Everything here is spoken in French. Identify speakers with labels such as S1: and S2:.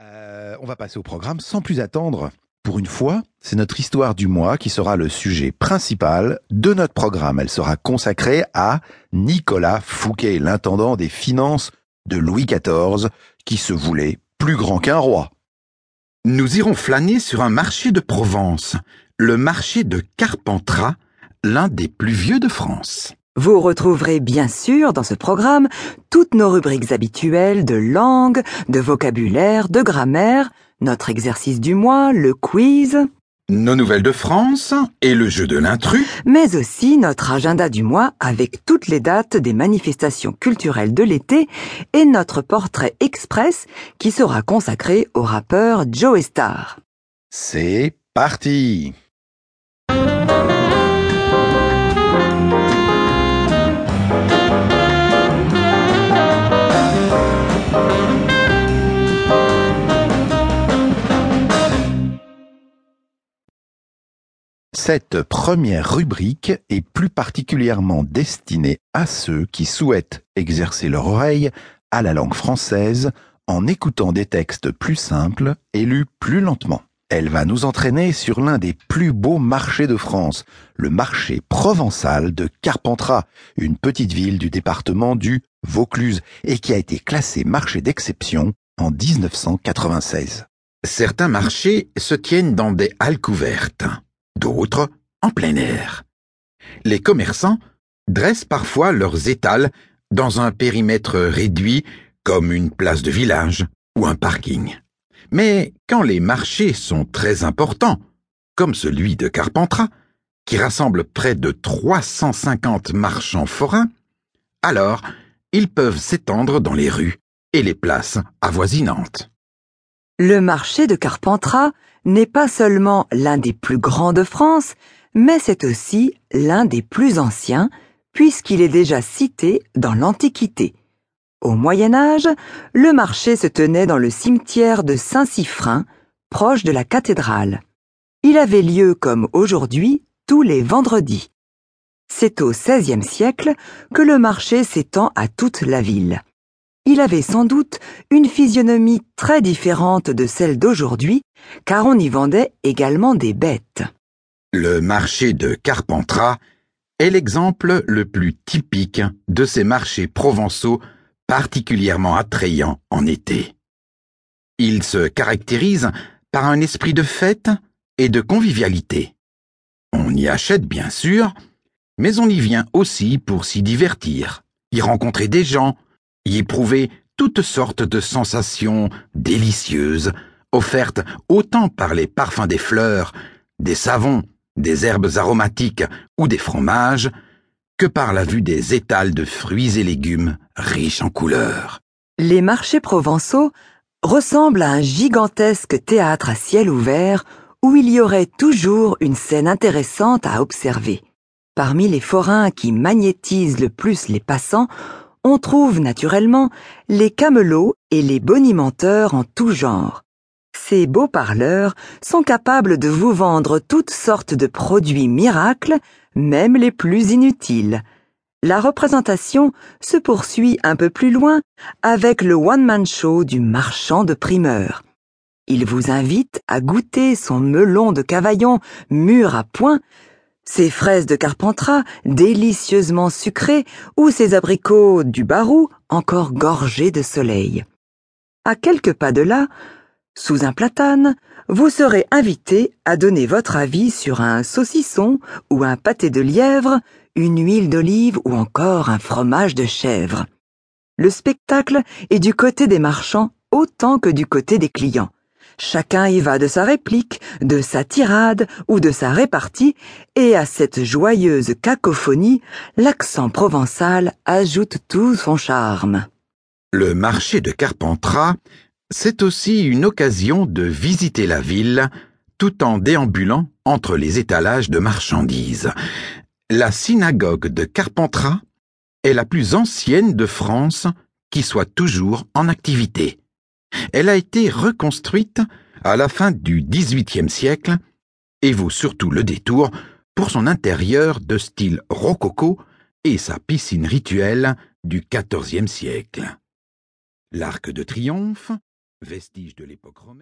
S1: Euh, on va passer au programme sans plus attendre. Pour une fois, c'est notre histoire du mois qui sera le sujet principal de notre programme. Elle sera consacrée à Nicolas Fouquet, l'intendant des finances de Louis XIV, qui se voulait plus grand qu'un roi.
S2: Nous irons flâner sur un marché de Provence, le marché de Carpentras, l'un des plus vieux de France.
S3: Vous retrouverez bien sûr dans ce programme toutes nos rubriques habituelles de langue, de vocabulaire, de grammaire, notre exercice du mois, le quiz,
S2: Nos nouvelles de France et le jeu de l'intrus.
S3: mais aussi notre agenda du mois avec toutes les dates des manifestations culturelles de l'été et notre portrait express qui sera consacré au rappeur Joe Star.
S1: C'est parti Cette première rubrique est plus particulièrement destinée à ceux qui souhaitent exercer leur oreille à la langue française en écoutant des textes plus simples et lus plus lentement. Elle va nous entraîner sur l'un des plus beaux marchés de France, le marché provençal de Carpentras, une petite ville du département du Vaucluse et qui a été classé marché d'exception en 1996.
S2: Certains marchés se tiennent dans des halles couvertes, d'autres en plein air. Les commerçants dressent parfois leurs étals dans un périmètre réduit comme une place de village ou un parking. Mais quand les marchés sont très importants, comme celui de Carpentras, qui rassemble près de 350 marchands forains, alors ils peuvent s'étendre dans les rues et les places avoisinantes.
S3: Le marché de Carpentras n'est pas seulement l'un des plus grands de France, mais c'est aussi l'un des plus anciens, puisqu'il est déjà cité dans l'Antiquité. Au Moyen Âge, le marché se tenait dans le cimetière de Saint-Siffrin, proche de la cathédrale. Il avait lieu comme aujourd'hui tous les vendredis. C'est au XVIe siècle que le marché s'étend à toute la ville. Il avait sans doute une physionomie très différente de celle d'aujourd'hui, car on y vendait également des bêtes.
S2: Le marché de Carpentras est l'exemple le plus typique de ces marchés provençaux particulièrement attrayants en été. Il se caractérise par un esprit de fête et de convivialité. On y achète bien sûr, mais on y vient aussi pour s'y divertir, y rencontrer des gens, y éprouver toutes sortes de sensations délicieuses, offertes autant par les parfums des fleurs, des savons, des herbes aromatiques ou des fromages, que par la vue des étals de fruits et légumes riches en couleurs.
S3: Les marchés provençaux ressemblent à un gigantesque théâtre à ciel ouvert où il y aurait toujours une scène intéressante à observer. Parmi les forains qui magnétisent le plus les passants, on trouve naturellement les camelots et les bonimenteurs en tout genre. Ces beaux parleurs sont capables de vous vendre toutes sortes de produits miracles, même les plus inutiles. La représentation se poursuit un peu plus loin avec le one-man show du marchand de primeurs. Il vous invite à goûter son melon de Cavaillon mûr à point, ses fraises de Carpentras délicieusement sucrées ou ses abricots du Barou encore gorgés de soleil. À quelques pas de là, sous un platane, vous serez invité à donner votre avis sur un saucisson ou un pâté de lièvre, une huile d'olive ou encore un fromage de chèvre. Le spectacle est du côté des marchands autant que du côté des clients. Chacun y va de sa réplique, de sa tirade ou de sa répartie, et à cette joyeuse cacophonie, l'accent provençal ajoute tout son charme.
S2: Le marché de Carpentras, c'est aussi une occasion de visiter la ville tout en déambulant entre les étalages de marchandises. La synagogue de Carpentras est la plus ancienne de France qui soit toujours en activité. Elle a été reconstruite à la fin du XVIIIe siècle et vaut surtout le détour pour son intérieur de style rococo et sa piscine rituelle du XIVe siècle. L'Arc de Triomphe vestige de l'époque romaine.